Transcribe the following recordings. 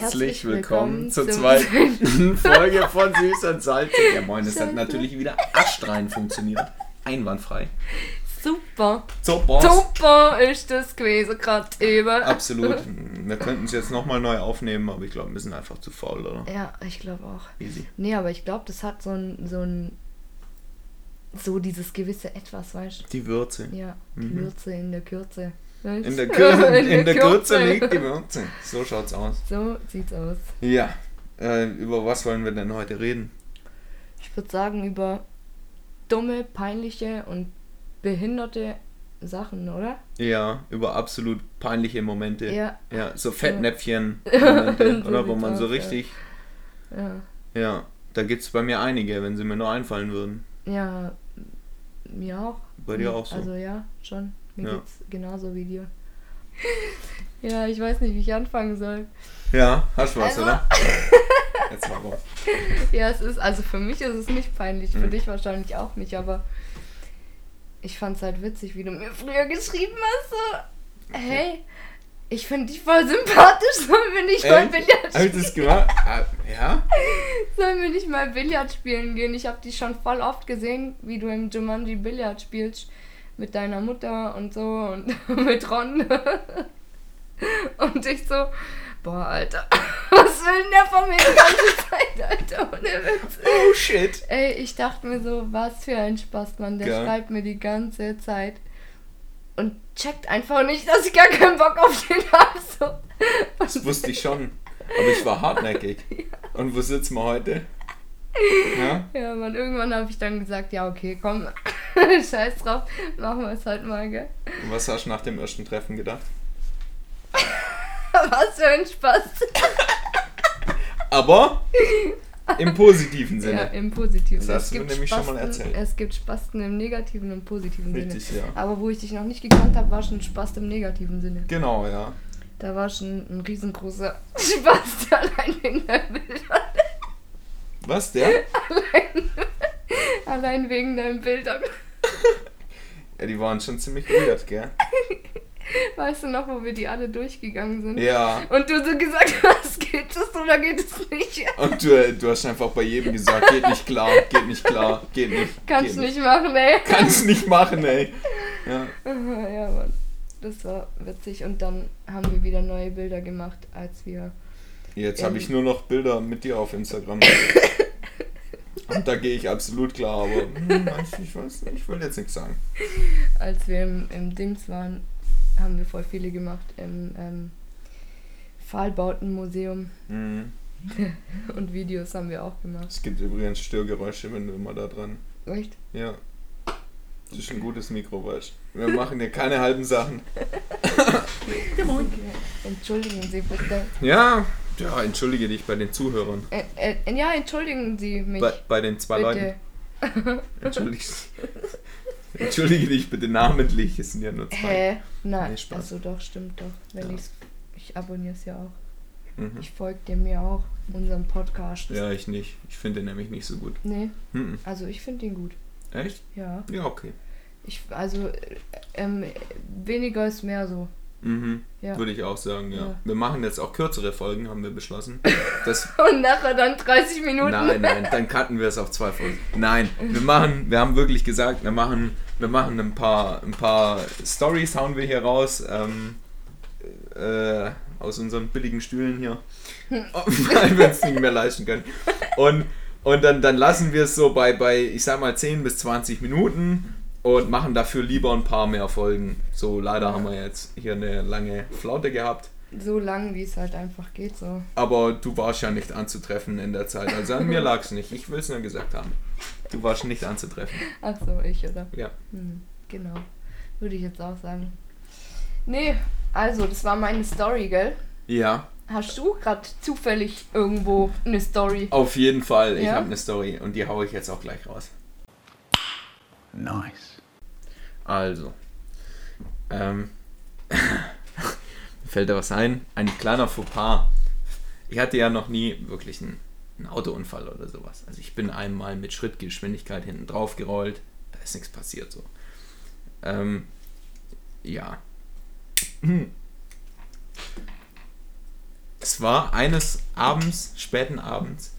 Herzlich willkommen zur zweiten Folge von Süß und Salzig. Ja moin, es hat natürlich wieder astrein funktioniert. Einwandfrei. Super. Super. Super ist das gewesen gerade eben. Absolut. Wir könnten es jetzt nochmal neu aufnehmen, aber ich glaube, wir sind einfach zu faul, oder? Ja, ich glaube auch. Easy. Nee, aber ich glaube, das hat so ein, so ein, so dieses gewisse Etwas, weißt Die Würze. du? Ja, die Mhm. Würze in der Kürze. In der, du? Kür In in der Kürze Kürze. liegt die Würze. So schaut's aus. So sieht's aus. Ja. Äh, über was wollen wir denn heute reden? Ich würde sagen, über dumme, peinliche und behinderte Sachen, oder? Ja, über absolut peinliche Momente. Ja. Ja, so Fettnäpfchen-Momente, So oder? Wo man so ja. richtig. Ja. Ja, da gibt's bei mir einige, wenn sie mir nur einfallen würden. Ja, mir auch. Bei dir auch so. Also ja, schon. Mir Ja. geht's genauso wie dir. Ja, ich weiß nicht, wie ich anfangen soll. Ja, hast du was, Also- oder? Jetzt mal raus. Ja, es ist, also für mich ist es nicht peinlich, für Mhm. dich wahrscheinlich auch nicht, aber ich fand's halt witzig, wie du mir früher geschrieben hast, so, hey, ich finde dich voll sympathisch, sollen wir nicht mal Billard Hab ich spielen? das gemacht? Ah, ja? Sollen wir nicht mal Billard spielen gehen? Ich habe dich schon voll oft gesehen, wie du im Jumanji Billard spielst. Mit deiner Mutter und so und mit Ron. Und ich so, boah, Alter, was will denn der von mir die ganze Zeit, Alter? Ohne Witz. Oh shit. Ey, ich dachte mir so, was für ein Spaß, Mann. Der Geil. schreibt mir die ganze Zeit und checkt einfach nicht, dass ich gar keinen Bock auf den habe. So. Das wusste ich schon. Aber ich war hartnäckig. Und wo sitzen wir heute? Ja? Ja, Mann, irgendwann habe ich dann gesagt, ja, okay, komm, scheiß drauf, machen wir es halt mal, gell? Und was hast du nach dem ersten Treffen gedacht? Was für ein Spaß. Aber im positiven Ja, Sinne. im Positiven. Das hast du mir nämlich schon mal Spasten- erzählt. Es gibt Spasten im negativen und positiven Richtig, Sinne. ja. Aber wo ich dich noch nicht gekannt habe, war schon Spaß im negativen Sinne. Genau, ja. Da war schon ein riesengroßer Spaß allein wegen deinen Bildern. Was, der? Allein wegen deinen Bildern. Ja, die waren schon ziemlich weird, gell? Weißt du noch, wo wir die alle durchgegangen sind? Ja. Und du so gesagt hast, geht es oder geht es nicht? Und du, du hast einfach bei jedem gesagt, geht nicht klar, geht nicht klar, geht nicht. Kannst geht nicht machen, ey. Kannst nicht machen, ey. Ja. Ja, Mann. Das war witzig. Und dann haben wir wieder neue Bilder gemacht, als wir. Jetzt habe ich nur noch Bilder mit dir auf Instagram. Und da gehe ich absolut klar, aber hm, ich weiß nicht, ich will jetzt nichts sagen. Als wir im, im Dings waren, haben wir voll viele gemacht. Im ähm, Pfahlbautenmuseum. Mhm. Und Videos haben wir auch gemacht. Es gibt übrigens Störgeräusche, wenn du immer da dran. Echt? Ja. Das ist ein gutes Mikro, weißt du. Wir machen hier keine halben Sachen. Okay. Entschuldigen Sie bitte. Ja, ja, entschuldige dich bei den Zuhörern. Äh, äh, ja, entschuldigen Sie mich. Bei, bei den zwei bitte. Leuten. Entschuldige, entschuldige dich bitte namentlich, es sind ja nur zwei. Hä? Nein. Nee, Spaß. also doch, stimmt doch. Wenn Ja. ich abonniere es ja auch. Mhm. Ich folge dem ja auch, unserem Podcast. Ja, ich nicht. Ich finde den nämlich nicht so gut. Nee, Mhm. also ich finde ihn gut. Echt? Ja. Ja, okay. Ich, also, äh, ähm, weniger ist mehr so. Mhm. Ja. Würde ich auch sagen, ja. Ja. Wir machen jetzt auch kürzere Folgen, haben wir beschlossen. Das, Und nachher dann 30 Minuten. nein, nein, dann cutten wir es auf zwei Folgen. Nein, wir machen, wir haben wirklich gesagt, wir machen, wir machen ein paar, ein paar Stories hauen wir hier raus. Ähm, äh, aus unseren billigen Stühlen hier. Weil wir es nicht mehr leisten können. Und, und dann, dann lassen wir es so bei, bei, ich sag mal, 10 bis 20 Minuten und machen dafür lieber ein paar mehr Folgen. So, leider Ja. haben wir jetzt hier eine lange Flaute gehabt. So lang, wie es halt einfach geht, so. Aber du warst ja nicht anzutreffen in der Zeit. Also an mir lag es nicht. Ich will es nur gesagt haben. Du warst nicht anzutreffen. Ach so, ich, oder? Ja. Hm, genau. Würde ich jetzt auch sagen. Nee, also, das war meine Story, gell? Ja, Hast du gerade zufällig irgendwo eine Story? auf jeden Fall. Ich Ja? habe eine Story und die haue ich jetzt auch gleich raus. Nice. Also. Ähm. fällt da was ein. Ein kleiner Fauxpas. Ich hatte ja noch nie wirklich einen, einen Autounfall oder sowas. Also ich bin einmal mit Schrittgeschwindigkeit hinten drauf gerollt. Da ist nichts passiert so. Ähm, ja. es war eines Abends, späten Abends,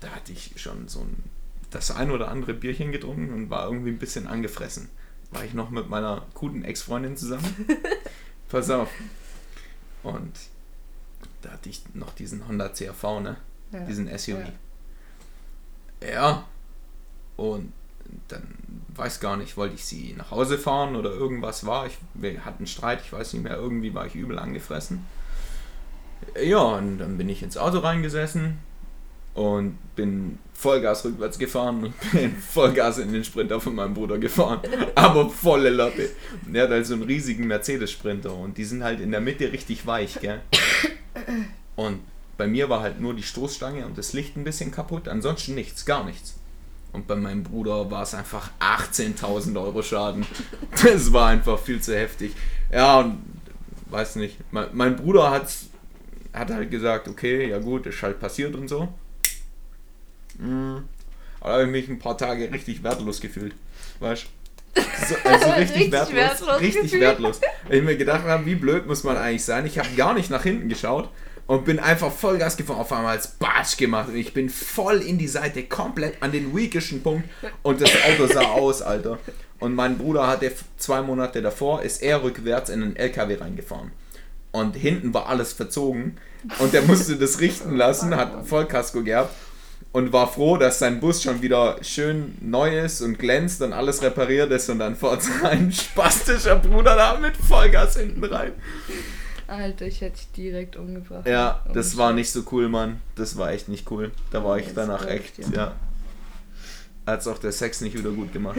da hatte ich schon so ein, das ein oder andere Bierchen getrunken und war irgendwie ein bisschen angefressen. War ich noch mit meiner guten Ex-Freundin zusammen. Pass auf. Und da hatte ich noch diesen Honda CRV, ne? Ja. Diesen SUV. Ja. ja. Und dann weiß gar nicht, wollte ich sie nach Hause fahren oder irgendwas war. Ich, wir hatten Streit, ich weiß nicht mehr, irgendwie war ich übel angefressen. Ja, und dann bin ich ins Auto reingesessen und bin Vollgas rückwärts gefahren und bin Vollgas in den Sprinter von meinem Bruder gefahren. Aber volle Latte. Der hat halt so einen riesigen Mercedes-Sprinter und die sind halt in der Mitte richtig weich, gell? Und bei mir war halt nur die Stoßstange und das Licht ein bisschen kaputt, ansonsten nichts, gar nichts. Und bei meinem Bruder war es einfach 18.000 Euro Schaden. Das war einfach viel zu heftig. Ja, und weiß nicht. Mein, mein Bruder hat, hat halt gesagt, okay, ja gut, ist halt passiert und so. Aber da habe ich mich ein paar Tage richtig wertlos gefühlt. Weißt du? So, also richtig, richtig wertlos. wertlos richtig gefühlt. wertlos. Weil ich mir gedacht habe, wie blöd muss man eigentlich sein. Ich habe gar nicht nach hinten geschaut und bin einfach Vollgas gefahren. Auf einmal als Batsch gemacht und ich bin voll in die Seite, komplett an den weakischen Punkt und das Auto sah aus, Alter. Und mein Bruder hatte zwei Monate davor, ist er rückwärts in einen LKW reingefahren. Und hinten war alles verzogen und der musste das richten lassen, hat Vollkasko gehabt und war froh, dass sein Bus schon wieder schön neu ist und glänzt und alles repariert ist und dann fährt sein spastischer Bruder da mit Vollgas hinten rein. Alter, ich hätte dich direkt umgebracht. Ja, das war nicht so cool, Mann. Das war echt nicht cool. Da war ich danach echt, ja. ja. Hat auch der Sex nicht wieder gut gemacht.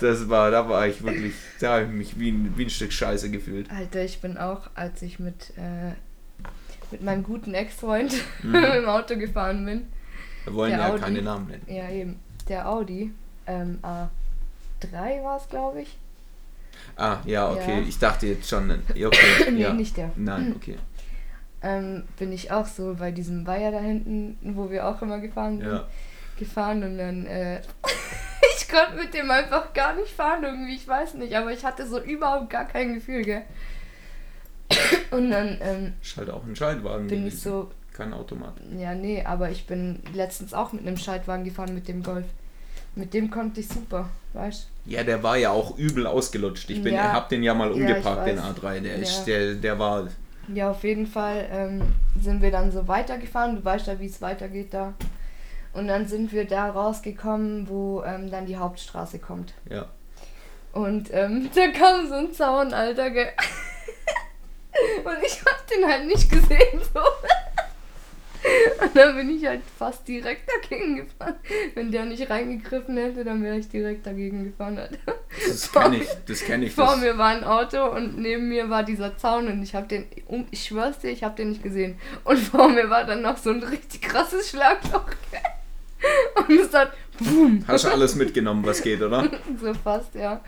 das war, da war ich wirklich, da habe ich mich wie ein, wie ein Stück Scheiße gefühlt. Alter, ich bin auch, als ich mit, äh, mit meinem guten Ex-Freund mhm. im Auto gefahren bin. Wir wollen ja Audi, keine Namen nennen. Ja, eben. Der Audi ähm, A3 war es, glaube ich. Ah, ja, okay. Ja. Ich dachte jetzt schon. Okay, nee, ja. nicht der. Nein, okay. Ähm, bin ich auch so bei diesem Weiher da hinten, wo wir auch immer gefahren sind, ja. gefahren und dann, äh, ich konnte mit dem einfach gar nicht fahren irgendwie, ich weiß nicht, aber ich hatte so überhaupt gar kein Gefühl, gell. Und dann, ähm, Ist halt auch ein Schaltwagen. Bin gewesen. ich so. Kein Automat. Ja, nee, aber ich bin letztens auch mit einem Schaltwagen gefahren mit dem Golf. Mit dem konnte ich super, weißt Ja, der war ja auch übel ausgelutscht. Ich bin, ja. hab den ja mal umgeparkt, ja, den A3. Der, ja. ist, der, der war. Ja, auf jeden Fall ähm, sind wir dann so weitergefahren. Du weißt ja, wie es weitergeht da. Und dann sind wir da rausgekommen, wo ähm, dann die Hauptstraße kommt. Ja. Und ähm, da kam so ein Zaun, Alter, gell. Und ich hab den halt nicht gesehen, so. Und dann bin ich halt fast direkt dagegen gefahren. Wenn der nicht reingegriffen hätte, dann wäre ich direkt dagegen gefahren. Das kenne ich, das kenne ich. Vor das. mir war ein Auto und neben mir war dieser Zaun und ich habe den, ich schwör's dir, ich habe den nicht gesehen. Und vor mir war dann noch so ein richtig krasses Schlagloch. Und es hat, boom. Hast du alles mitgenommen, was geht, oder? so fast, ja.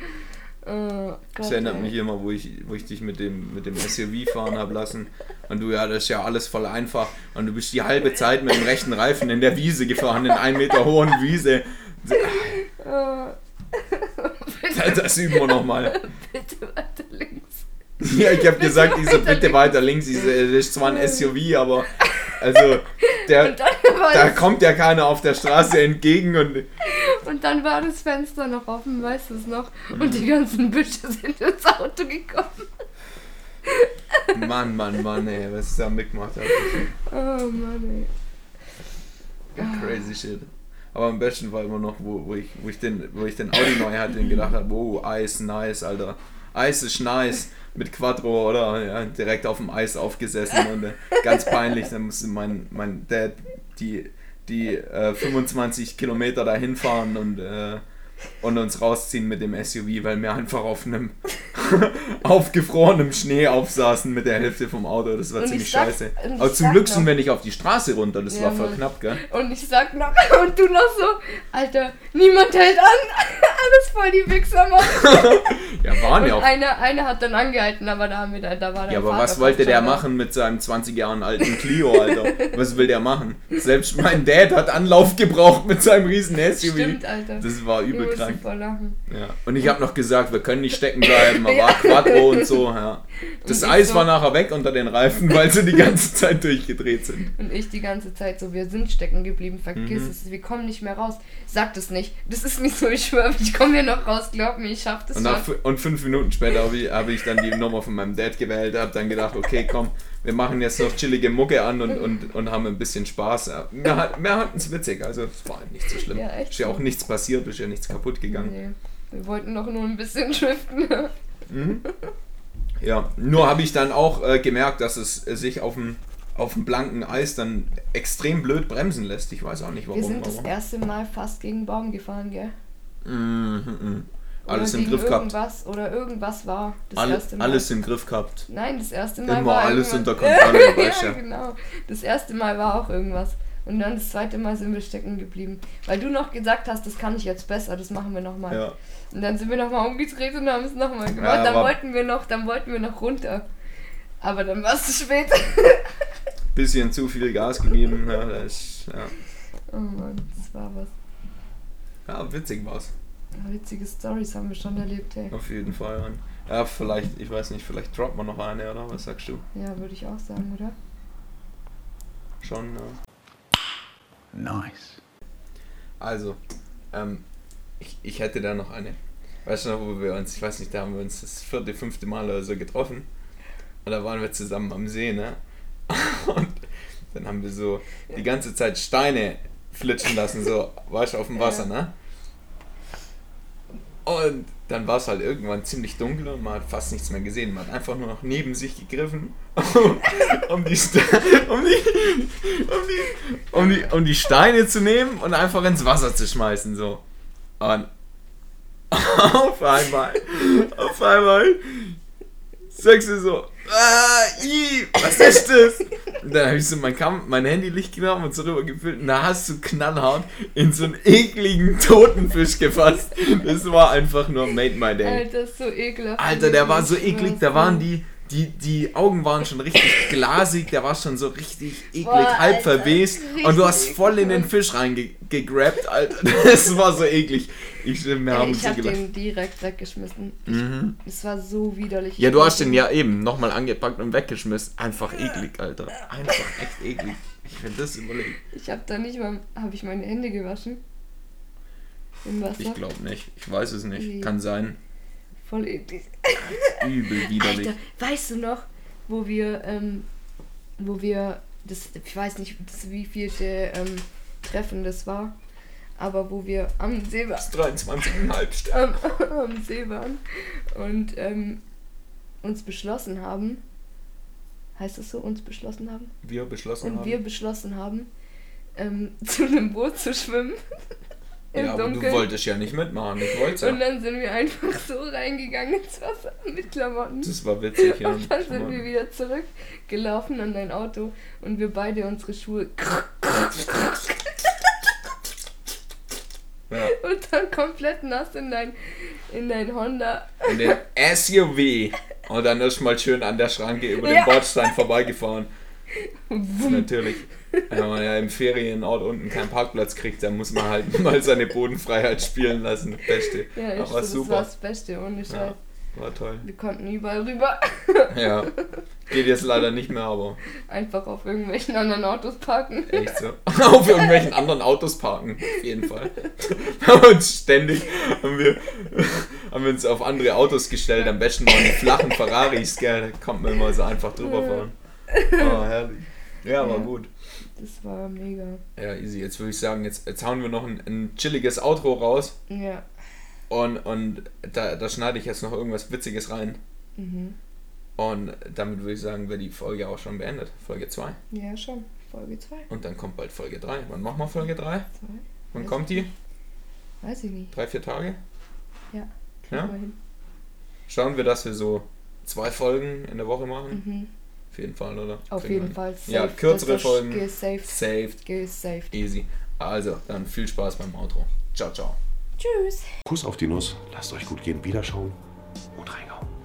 Oh, das erinnert ey. mich immer, wo ich, wo ich dich mit dem, mit dem SUV fahren habe lassen. Und du, ja, das ist ja alles voll einfach. Und du bist die halbe Zeit mit dem rechten Reifen in der Wiese gefahren, in einen Meter hohen Wiese. Oh. Das, das üben wir nochmal. Bitte weiter links. Ja, ich habe gesagt, ich so, bitte weiter links. Ich so, das ist zwar ein SUV, aber also der, da kommt ja keiner auf der Straße entgegen und. Und dann war das Fenster noch offen, weißt du es noch? Und die ganzen Büsche sind ins Auto gekommen. Mann, Mann, Mann, ey, was ist da mitgemacht hat. Oh Mann, ey. Crazy shit. Aber am besten war immer noch, wo, wo, ich, wo, ich, den, wo ich den Audi neu hatte und gedacht habe, oh, Eis, nice, Alter. Eis ist nice mit Quattro oder ja, direkt auf dem Eis aufgesessen und äh, ganz peinlich. Dann musste mein, mein Dad die, die äh, 25 Kilometer dahin fahren und äh, und uns rausziehen mit dem SUV, weil wir einfach auf einem aufgefrorenen Schnee aufsaßen mit der Hälfte vom Auto. Das war und ziemlich sag, scheiße. Aber zum Glück sind wir nicht auf die Straße runter, das ja, war voll knapp, gell? Und ich sag noch, und du noch so, Alter, niemand hält an, alles voll die Wichser machen. Waren ja auch. einer, einer hat dann angehalten, aber da, haben wir, da, da war der Ja, aber Vater was wollte der machen mit seinem 20 Jahren alten Clio, Alter? Was will der machen? Selbst mein Dad hat Anlauf gebraucht mit seinem riesen SUV. Stimmt, Alter. Das war Ich übel musste krank. lachen. Ja. Und ich habe noch gesagt, wir können nicht stecken bleiben, aber Ja. Quattro und so. Ja. Das ich Eis so- war nachher weg unter den Reifen, weil sie die ganze Zeit durchgedreht sind. Und ich die ganze Zeit so, wir sind stecken geblieben, vergiss Mhm. es, wir kommen nicht mehr raus. Sag das nicht. Das ist nicht so, ich schwöre, ich komme hier noch raus, glaub mir, ich schaff das Und, nach, und fünf Minuten später habe ich, hab ich dann die Nummer von meinem Dad gewählt, habe dann gedacht, okay, komm, wir machen jetzt noch chillige Mucke an und, und, und haben ein bisschen Spaß. Wir, wir hatten es witzig, also es war nicht so schlimm. Ja, ist ja auch nichts passiert, ist ja nichts kaputt gegangen. Nee, wir wollten doch nur ein bisschen driften. Mhm. Ja, nur habe ich dann auch äh, gemerkt, dass es sich auf dem, auf dem blanken Eis dann extrem blöd bremsen lässt. Ich weiß auch nicht warum. wir sind das erste Mal fast gegen einen Baum gefahren, gell? Mhm, mhm. Alles im Griff gehabt. irgendwas, Oder irgendwas war das Alle, erste Mal. alles im Griff gehabt. Nein, das erste Mal Immer war alles unter Kontrolle, ja, genau. Das erste Mal war auch irgendwas. Und dann das zweite Mal sind wir stecken geblieben. Weil du noch gesagt hast, das kann ich jetzt besser, das machen wir nochmal. Ja. Und dann sind wir nochmal umgedreht und haben es nochmal gemacht. Ja, dann wollten wir noch, dann wollten wir noch runter. Aber dann war es zu spät. Bisschen zu viel Gas gegeben. Ja, das ja. Oh Mann, das war was. ja, witzig war's. Witzige Stories haben wir schon erlebt, ey. Auf jeden Fall. Mann. Ja, vielleicht, ich weiß nicht, vielleicht droppt man noch eine, oder? Was sagst du? Ja, würde ich auch sagen, oder? Schon, ja. Nice. Also, ähm, ich, ich hätte da noch eine. Weißt du noch, wo wir uns, ich weiß nicht, da haben wir uns das vierte, fünfte Mal oder so getroffen. Und da waren wir zusammen am See, ne? Und dann haben wir so die ganze Zeit Steine flitschen lassen, so, weißt du, auf dem Wasser, ne? Und dann war es halt irgendwann ziemlich dunkel und man hat fast nichts mehr gesehen. Man hat einfach nur noch neben sich gegriffen, um um, die, um, die, um, die, um die Steine zu nehmen und einfach ins Wasser zu schmeißen. So. Und auf einmal, auf einmal sagst du so, ah, i, was ist das? Und dann habe ich so mein, Kam mein Handylicht genommen und so rüber gefüllt und da hast du knallhart in so einen ekligen Totenfisch gefasst. Das war einfach nur made my day. Alter, ist so ekelhaft. Alter, der war so eklig, da waren die, die, die Augen waren schon richtig glasig, der war schon so richtig eklig, Boah, halb Alter, verwest und du hast voll in den. Fisch reingegrabt, Alter. Das war so eklig. Ich, Ey, haben ich hab den direkt weggeschmissen. Ich, Mhm. Es war so widerlich. Ja, du hast den ja eben nochmal angepackt und weggeschmissen. Einfach eklig, Alter. Einfach echt eklig. Ich finde das überlegt. Ich hab da nicht mal. Habe ich meine Hände gewaschen? Im Wasser? Ich glaube nicht. Ich weiß es nicht. Wie? Kann sein. Voll eklig. Übel widerlich. Alter, weißt du noch, wo wir, ähm, wo wir, das, ich weiß nicht, das, wie vielte ähm, Treffen das war, aber wo wir am See waren, 23,5 Sterne. am, am See waren und ähm, uns beschlossen haben, heißt das so, uns beschlossen haben? Wir beschlossen Und haben. wir beschlossen haben, ähm, zu einem Boot zu schwimmen. Im ja, aber du Dunkeln. wolltest ja nicht mitmachen. Ich wollte Und ja. dann sind wir einfach so reingegangen ins Wasser mit Klamotten. Das war witzig, ja. Und dann sind wir wieder zurückgelaufen an dein Auto und wir beide unsere Schuhe ja. und dann komplett nass in dein, in dein Honda. In den SUV. Und dann ist mal schön an der Schranke über den Ja. Bordstein vorbeigefahren. Natürlich. Wenn man ja im Ferienort unten keinen Parkplatz kriegt, dann muss man halt mal seine Bodenfreiheit spielen lassen. Beste. Ja, echt, Aber das super. war das Beste, ohne Scheiß. Ja, war toll. Wir konnten überall rüber. Ja. Geht jetzt leider nicht mehr, aber Einfach auf irgendwelchen anderen Autos parken. echt so. Auf irgendwelchen anderen Autos parken. Auf jeden Fall. Wir haben uns ständig haben wir, haben wir uns auf andere Autos gestellt. Am besten mal die flachen Ferraris, gell. Da kommt man immer so einfach drüber fahren. Oh, herrlich. Ja, war Ja. gut. Das war mega. Ja, easy. Jetzt würde ich sagen, jetzt, jetzt hauen wir noch ein, ein chilliges Outro raus. Ja. Und, und da, da schneide ich jetzt noch irgendwas Witziges rein. Mhm. Und damit würde ich sagen, wäre die Folge auch schon beendet. Folge 2. Ja, schon. Folge 2. Und dann kommt bald Folge 3. Wann machen wir Folge 3? Wann Weiß kommt die? Weiß ich nicht. Drei, vier Tage? Ja. Ja? Kriegen wir hin. Schauen wir, dass wir so zwei Folgen in der Woche machen. Mhm. Auf jeden Fall, oder? Auf Kriegen jeden. Fall. Safe. Ja, kürzere Folgen. Gesaved. Saved. Gesaved. Easy. Also, dann viel Spaß beim Outro. Ciao, ciao. Tschüss. Kuss auf die Nuss, lasst euch gut gehen, Wiederschauen und rein